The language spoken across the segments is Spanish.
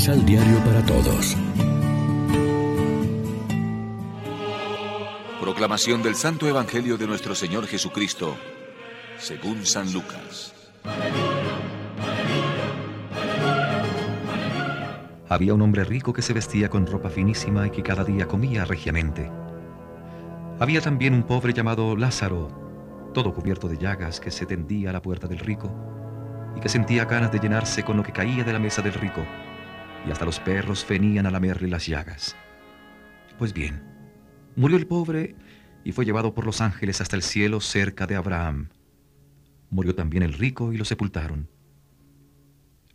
Misal Diario para Todos. Proclamación del Santo Evangelio de nuestro Señor Jesucristo, según San Lucas. Había un hombre rico que se vestía con ropa finísima y que cada día comía regiamente. Había también un pobre llamado Lázaro, todo cubierto de llagas, que se tendía a la puerta del rico y que sentía ganas de llenarse con lo que caía de la mesa del rico, y hasta los perros venían a lamerle las llagas. Pues bien, murió el pobre y fue llevado por los ángeles hasta el cielo cerca de Abraham. Murió también el rico y lo sepultaron.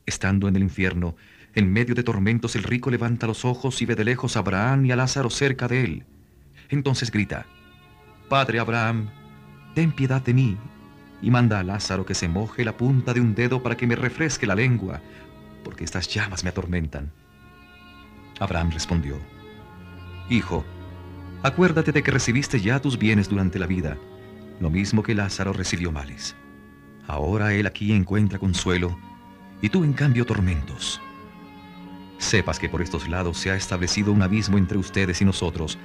Estando en el infierno, en medio de tormentos, el rico levanta los ojos y ve de lejos a Abraham y a Lázaro cerca de él. Entonces grita, Padre Abraham, ten piedad de mí, y manda a Lázaro que se moje la punta de un dedo para que me refresque la lengua, porque estas llamas me atormentan. Abraham respondió, Hijo, acuérdate de que recibiste ya tus bienes durante la vida, lo mismo que Lázaro recibió males. Ahora él aquí encuentra consuelo, y tú en cambio tormentos. Sepas que por estos lados se ha establecido un abismo entre ustedes y nosotros,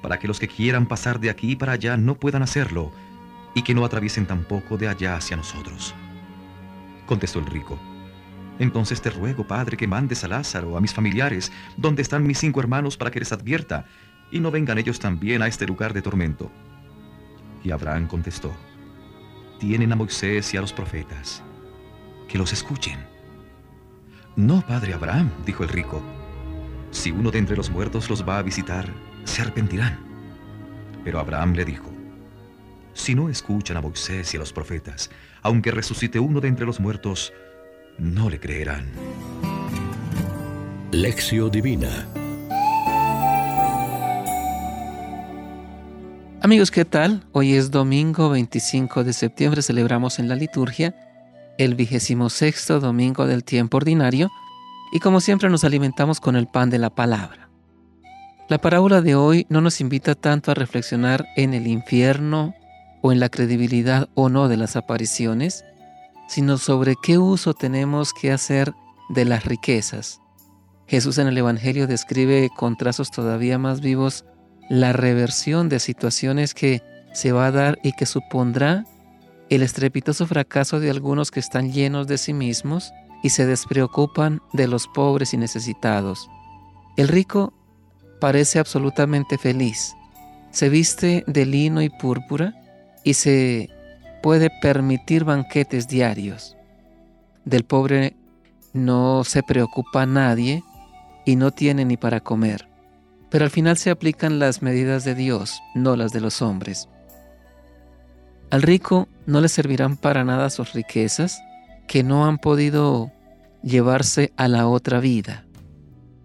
para que los que quieran pasar de aquí para allá no puedan hacerlo, y que no atraviesen tampoco de allá hacia nosotros. Contestó el rico. Entonces te ruego, Padre, que mandes a Lázaro, a mis familiares, donde están mis cinco hermanos, para que les advierta, y no vengan ellos también a este lugar de tormento. Y Abraham contestó, tienen a Moisés y a los profetas, que los escuchen. No, Padre Abraham, dijo el rico, si uno de entre los muertos los va a visitar, se arrepentirán. Pero Abraham le dijo, si no escuchan a Moisés y a los profetas, aunque resucite uno de entre los muertos, no le creerán. Lección Divina Amigos, ¿qué tal? Hoy es domingo 25 de septiembre, celebramos en la liturgia el vigésimo sexto domingo del tiempo ordinario y como siempre nos alimentamos con el pan de la palabra. La parábola de hoy no nos invita tanto a reflexionar en el infierno o en la credibilidad o no de las apariciones, sino sobre qué uso tenemos que hacer de las riquezas. Jesús en el Evangelio describe con trazos todavía más vivos la reversión de situaciones que se va a dar y que supondrá el estrepitoso fracaso de algunos que están llenos de sí mismos y se despreocupan de los pobres y necesitados. El rico parece absolutamente feliz. Se viste de lino y púrpura y se puede permitir banquetes diarios. Del pobre no se preocupa nadie y no tiene ni para comer. Pero al final se aplican las medidas de Dios, no las de los hombres. Al rico no le servirán para nada sus riquezas que no han podido llevarse a la otra vida.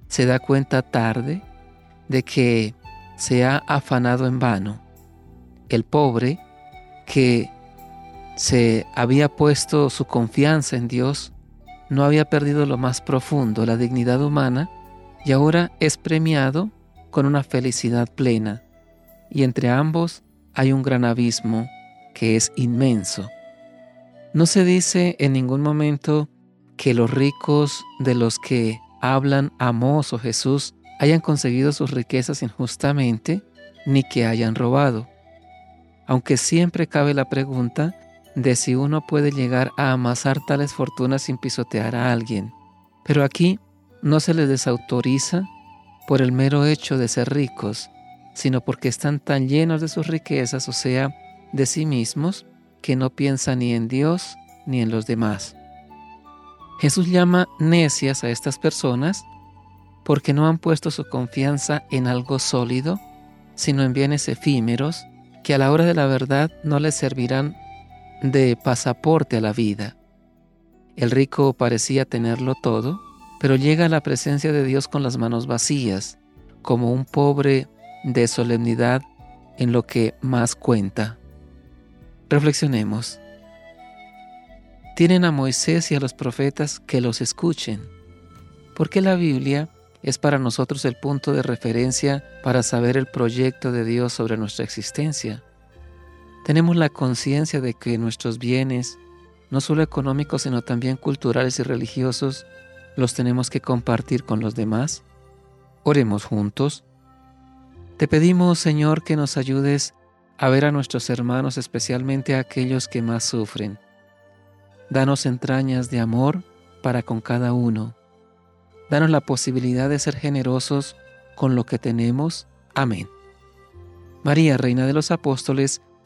Se da cuenta tarde de que se ha afanado en vano. El pobre que se había puesto su confianza en Dios, no había perdido lo más profundo, la dignidad humana, y ahora es premiado con una felicidad plena. Y entre ambos hay un gran abismo que es inmenso. No se dice en ningún momento que los ricos de los que hablan Amos o Jesús hayan conseguido sus riquezas injustamente, ni que hayan robado aunque siempre cabe la pregunta de si uno puede llegar a amasar tales fortunas sin pisotear a alguien. Pero aquí no se les desautoriza por el mero hecho de ser ricos, sino porque están tan llenos de sus riquezas, o sea, de sí mismos, que no piensan ni en Dios ni en los demás. Jesús llama necias a estas personas porque no han puesto su confianza en algo sólido, sino en bienes efímeros que a la hora de la verdad no les servirán de pasaporte a la vida. El rico parecía tenerlo todo, pero llega a la presencia de Dios con las manos vacías, como un pobre de solemnidad en lo que más cuenta. Reflexionemos. Tienen a Moisés y a los profetas que los escuchen. ¿Por qué la Biblia es para nosotros el punto de referencia para saber el proyecto de Dios sobre nuestra existencia. Tenemos la conciencia de que nuestros bienes, no solo económicos, sino también culturales y religiosos, los tenemos que compartir con los demás? Oremos juntos. Te pedimos, Señor, que nos ayudes a ver a nuestros hermanos, especialmente a aquellos que más sufren. Danos entrañas de amor para con cada uno. Danos la posibilidad de ser generosos con lo que tenemos. Amén. María, Reina de los Apóstoles,